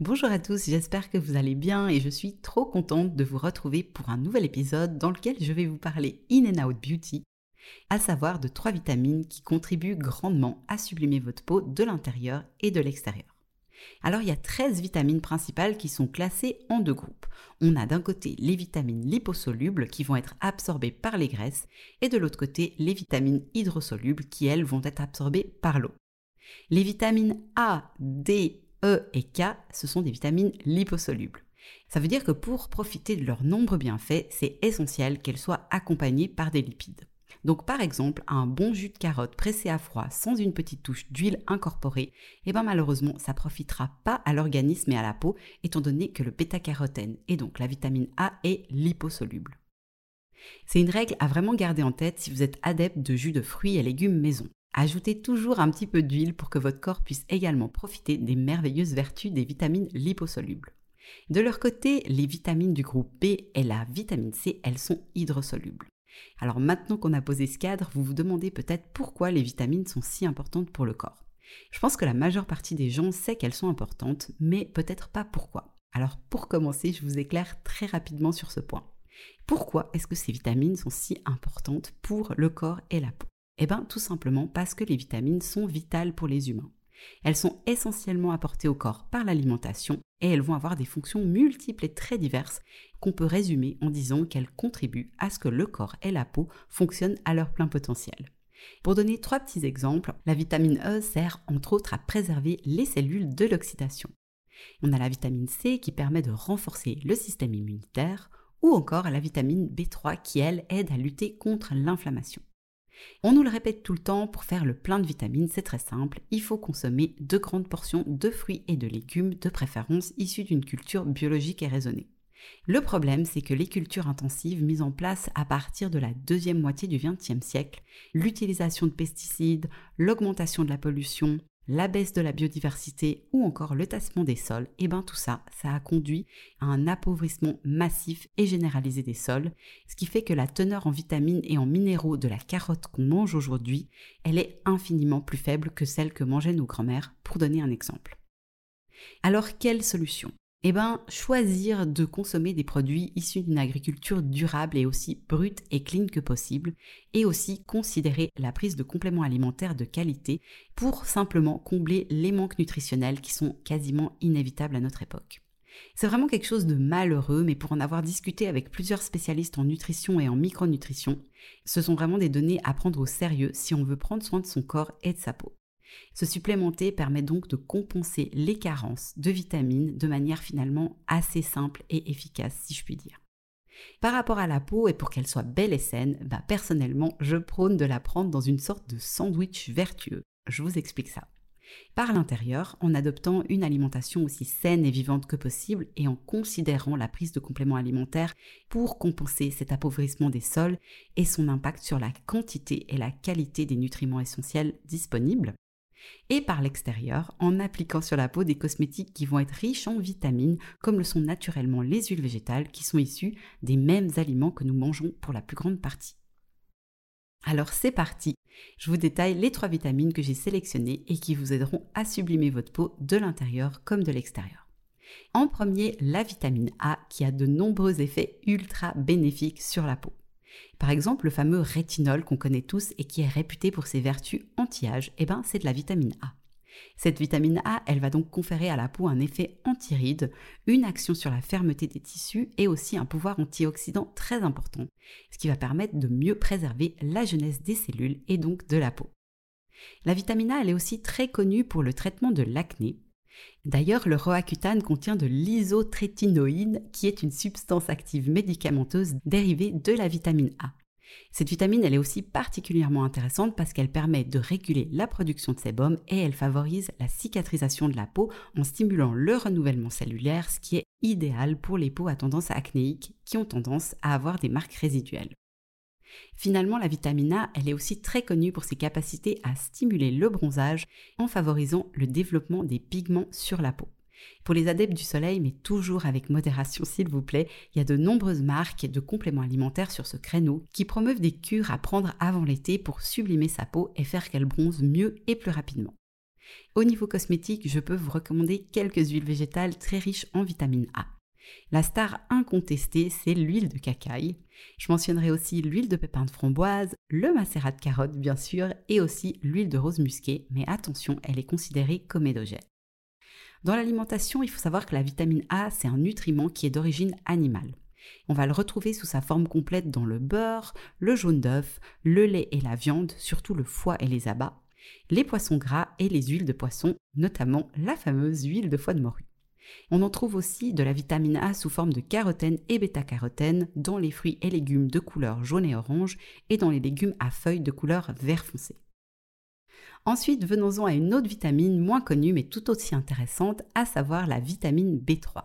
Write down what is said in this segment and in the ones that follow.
Bonjour à tous, j'espère que vous allez bien et je suis trop contente de vous retrouver pour un nouvel épisode dans lequel je vais vous parler In and Out Beauty, à savoir de trois vitamines qui contribuent grandement à sublimer votre peau de l'intérieur et de l'extérieur. Alors il y a 13 vitamines principales qui sont classées en deux groupes. On a d'un côté les vitamines liposolubles qui vont être absorbées par les graisses et de l'autre côté les vitamines hydrosolubles qui elles vont être absorbées par l'eau. Les vitamines A, D, E et K, ce sont des vitamines liposolubles. Ça veut dire que pour profiter de leurs nombreux bienfaits, c'est essentiel qu'elles soient accompagnées par des lipides. Donc par exemple, un bon jus de carotte pressé à froid sans une petite touche d'huile incorporée, eh ben malheureusement, ça profitera pas à l'organisme et à la peau étant donné que le bêta-carotène et donc la vitamine A est liposoluble. C'est une règle à vraiment garder en tête si vous êtes adepte de jus de fruits et légumes maison. Ajoutez toujours un petit peu d'huile pour que votre corps puisse également profiter des merveilleuses vertus des vitamines liposolubles. De leur côté, les vitamines du groupe B et la vitamine C, elles sont hydrosolubles. Alors maintenant qu'on a posé ce cadre, vous vous demandez peut-être pourquoi les vitamines sont si importantes pour le corps. Je pense que la majeure partie des gens sait qu'elles sont importantes, mais peut-être pas pourquoi. Alors pour commencer, je vous éclaire très rapidement sur ce point. Pourquoi est-ce que ces vitamines sont si importantes pour le corps et la peau? Eh bien, tout simplement parce que les vitamines sont vitales pour les humains. Elles sont essentiellement apportées au corps par l'alimentation et elles vont avoir des fonctions multiples et très diverses qu'on peut résumer en disant qu'elles contribuent à ce que le corps et la peau fonctionnent à leur plein potentiel. Pour donner trois petits exemples, la vitamine E sert entre autres à préserver les cellules de l'oxydation. On a la vitamine C qui permet de renforcer le système immunitaire, ou encore la vitamine B3 qui, elle, aide à lutter contre l'inflammation. On nous le répète tout le temps, pour faire le plein de vitamines, c'est très simple, il faut consommer de grandes portions de fruits et de légumes, de préférence issus d'une culture biologique et raisonnée. Le problème, c'est que les cultures intensives mises en place à partir de la deuxième moitié du XXe siècle, l'utilisation de pesticides, l'augmentation de la pollution, la baisse de la biodiversité ou encore le tassement des sols, et eh bien tout ça, ça a conduit à un appauvrissement massif et généralisé des sols, ce qui fait que la teneur en vitamines et en minéraux de la carotte qu'on mange aujourd'hui, elle est infiniment plus faible que celle que mangeaient nos grands-mères, pour donner un exemple. Alors quelle solution? Eh bien, choisir de consommer des produits issus d'une agriculture durable et aussi brute et clean que possible, et aussi considérer la prise de compléments alimentaires de qualité pour simplement combler les manques nutritionnels qui sont quasiment inévitables à notre époque. C'est vraiment quelque chose de malheureux, mais pour en avoir discuté avec plusieurs spécialistes en nutrition et en micronutrition, ce sont vraiment des données à prendre au sérieux si on veut prendre soin de son corps et de sa peau. Ce supplémenté permet donc de compenser les carences de vitamines de manière finalement assez simple et efficace, si je puis dire. Par rapport à la peau et pour qu'elle soit belle et saine, bah personnellement, je prône de la prendre dans une sorte de sandwich vertueux. Je vous explique ça. Par l'intérieur, en adoptant une alimentation aussi saine et vivante que possible et en considérant la prise de compléments alimentaires pour compenser cet appauvrissement des sols et son impact sur la quantité et la qualité des nutriments essentiels disponibles et par l'extérieur en appliquant sur la peau des cosmétiques qui vont être riches en vitamines comme le sont naturellement les huiles végétales qui sont issues des mêmes aliments que nous mangeons pour la plus grande partie. Alors c'est parti, je vous détaille les trois vitamines que j'ai sélectionnées et qui vous aideront à sublimer votre peau de l'intérieur comme de l'extérieur. En premier, la vitamine A qui a de nombreux effets ultra bénéfiques sur la peau. Par exemple, le fameux rétinol qu'on connaît tous et qui est réputé pour ses vertus anti-âge, eh ben, c'est de la vitamine A. Cette vitamine A, elle va donc conférer à la peau un effet anti-ride, une action sur la fermeté des tissus et aussi un pouvoir antioxydant très important, ce qui va permettre de mieux préserver la jeunesse des cellules et donc de la peau. La vitamine A, elle est aussi très connue pour le traitement de l'acné, D'ailleurs, le roaccutane contient de l'isotrétinoïne, qui est une substance active médicamenteuse dérivée de la vitamine A. Cette vitamine, elle est aussi particulièrement intéressante parce qu'elle permet de réguler la production de sébum et elle favorise la cicatrisation de la peau en stimulant le renouvellement cellulaire, ce qui est idéal pour les peaux à tendance acnéique qui ont tendance à avoir des marques résiduelles. Finalement, la vitamine A, elle est aussi très connue pour ses capacités à stimuler le bronzage en favorisant le développement des pigments sur la peau. Pour les adeptes du soleil, mais toujours avec modération s'il vous plaît, il y a de nombreuses marques de compléments alimentaires sur ce créneau qui promeuvent des cures à prendre avant l'été pour sublimer sa peau et faire qu'elle bronze mieux et plus rapidement. Au niveau cosmétique, je peux vous recommander quelques huiles végétales très riches en vitamine A. La star incontestée, c'est l'huile de cacaille. Je mentionnerai aussi l'huile de pépin de framboise, le macérat de carotte bien sûr, et aussi l'huile de rose musquée, mais attention, elle est considérée comme édogène. Dans l'alimentation, il faut savoir que la vitamine A, c'est un nutriment qui est d'origine animale. On va le retrouver sous sa forme complète dans le beurre, le jaune d'œuf, le lait et la viande, surtout le foie et les abats, les poissons gras et les huiles de poisson, notamment la fameuse huile de foie de morue. On en trouve aussi de la vitamine A sous forme de carotène et bêta-carotène dans les fruits et légumes de couleur jaune et orange et dans les légumes à feuilles de couleur vert foncé. Ensuite, venons-en à une autre vitamine moins connue mais tout aussi intéressante, à savoir la vitamine B3.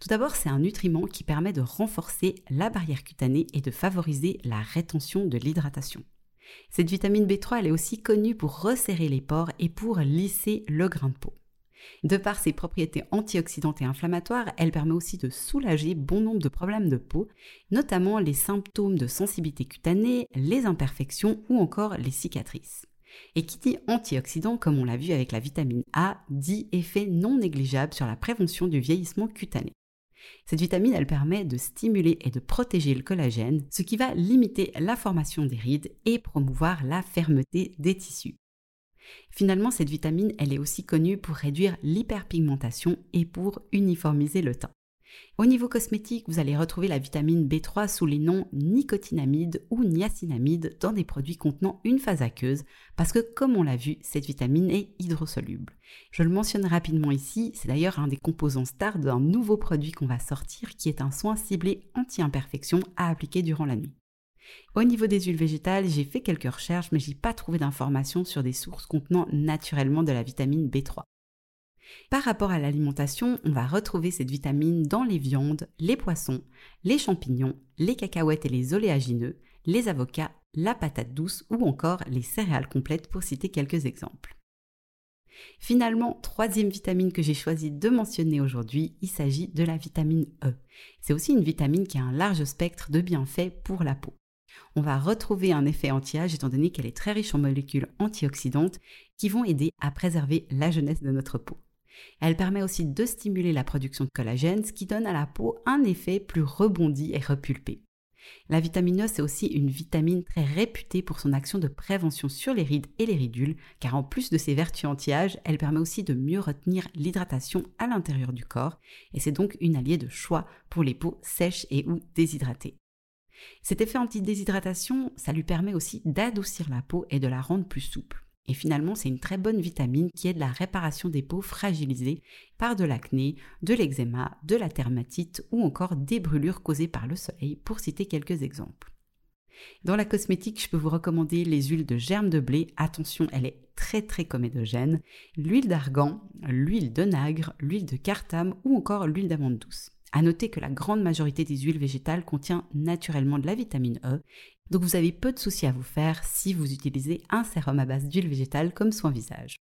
Tout d'abord, c'est un nutriment qui permet de renforcer la barrière cutanée et de favoriser la rétention de l'hydratation. Cette vitamine B3, elle est aussi connue pour resserrer les pores et pour lisser le grain de peau. De par ses propriétés antioxydantes et inflammatoires, elle permet aussi de soulager bon nombre de problèmes de peau, notamment les symptômes de sensibilité cutanée, les imperfections ou encore les cicatrices. Et qui dit antioxydant, comme on l'a vu avec la vitamine A, dit effet non négligeable sur la prévention du vieillissement cutané. Cette vitamine, elle permet de stimuler et de protéger le collagène, ce qui va limiter la formation des rides et promouvoir la fermeté des tissus. Finalement, cette vitamine, elle est aussi connue pour réduire l'hyperpigmentation et pour uniformiser le teint. Au niveau cosmétique, vous allez retrouver la vitamine B3 sous les noms nicotinamide ou niacinamide dans des produits contenant une phase aqueuse parce que comme on l'a vu, cette vitamine est hydrosoluble. Je le mentionne rapidement ici, c'est d'ailleurs un des composants stars d'un nouveau produit qu'on va sortir qui est un soin ciblé anti-imperfection à appliquer durant la nuit. Au niveau des huiles végétales, j'ai fait quelques recherches mais j'ai pas trouvé d'informations sur des sources contenant naturellement de la vitamine B3. Par rapport à l'alimentation, on va retrouver cette vitamine dans les viandes, les poissons, les champignons, les cacahuètes et les oléagineux, les avocats, la patate douce ou encore les céréales complètes pour citer quelques exemples. Finalement, troisième vitamine que j'ai choisi de mentionner aujourd'hui, il s'agit de la vitamine E. C'est aussi une vitamine qui a un large spectre de bienfaits pour la peau. On va retrouver un effet anti-âge étant donné qu'elle est très riche en molécules antioxydantes qui vont aider à préserver la jeunesse de notre peau. Elle permet aussi de stimuler la production de collagène, ce qui donne à la peau un effet plus rebondi et repulpé. La vitamine E, c'est aussi une vitamine très réputée pour son action de prévention sur les rides et les ridules, car en plus de ses vertus anti-âge, elle permet aussi de mieux retenir l'hydratation à l'intérieur du corps, et c'est donc une alliée de choix pour les peaux sèches et ou déshydratées. Cet effet anti-déshydratation, ça lui permet aussi d'adoucir la peau et de la rendre plus souple. Et finalement, c'est une très bonne vitamine qui aide la réparation des peaux fragilisées par de l'acné, de l'eczéma, de la dermatite ou encore des brûlures causées par le soleil, pour citer quelques exemples. Dans la cosmétique, je peux vous recommander les huiles de germe de blé. Attention, elle est très très comédogène. L'huile d'argan, l'huile de nagre, l'huile de cartame ou encore l'huile d'amande douce. À noter que la grande majorité des huiles végétales contient naturellement de la vitamine E donc vous avez peu de soucis à vous faire si vous utilisez un sérum à base d'huile végétale comme soin visage.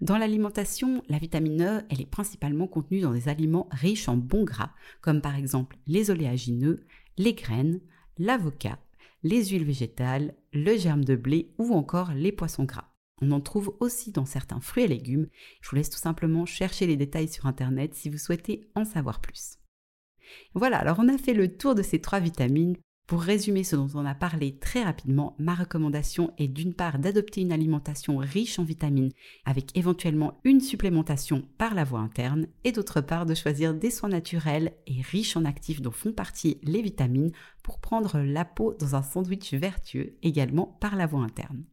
Dans l'alimentation, la vitamine E, est principalement contenue dans des aliments riches en bons gras, comme par exemple les oléagineux, les graines, l'avocat, les huiles végétales, le germe de blé ou encore les poissons gras. On en trouve aussi dans certains fruits et légumes. Je vous laisse tout simplement chercher les détails sur Internet si vous souhaitez en savoir plus. Voilà, alors on a fait le tour de ces trois vitamines. Pour résumer ce dont on a parlé très rapidement, ma recommandation est d'une part d'adopter une alimentation riche en vitamines avec éventuellement une supplémentation par la voie interne et d'autre part de choisir des soins naturels et riches en actifs dont font partie les vitamines pour prendre la peau dans un sandwich vertueux également par la voie interne.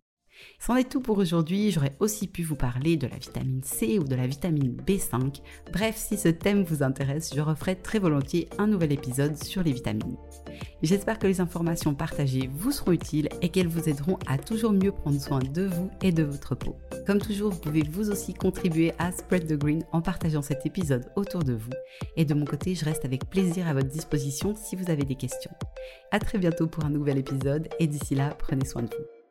C'en est tout pour aujourd'hui, j'aurais aussi pu vous parler de la vitamine C ou de la vitamine B5. Bref, si ce thème vous intéresse, je referai très volontiers un nouvel épisode sur les vitamines. J'espère que les informations partagées vous seront utiles et qu'elles vous aideront à toujours mieux prendre soin de vous et de votre peau. Comme toujours, vous pouvez vous aussi contribuer à Spread the Green en partageant cet épisode autour de vous. Et de mon côté, je reste avec plaisir à votre disposition si vous avez des questions. A très bientôt pour un nouvel épisode et d'ici là, prenez soin de vous.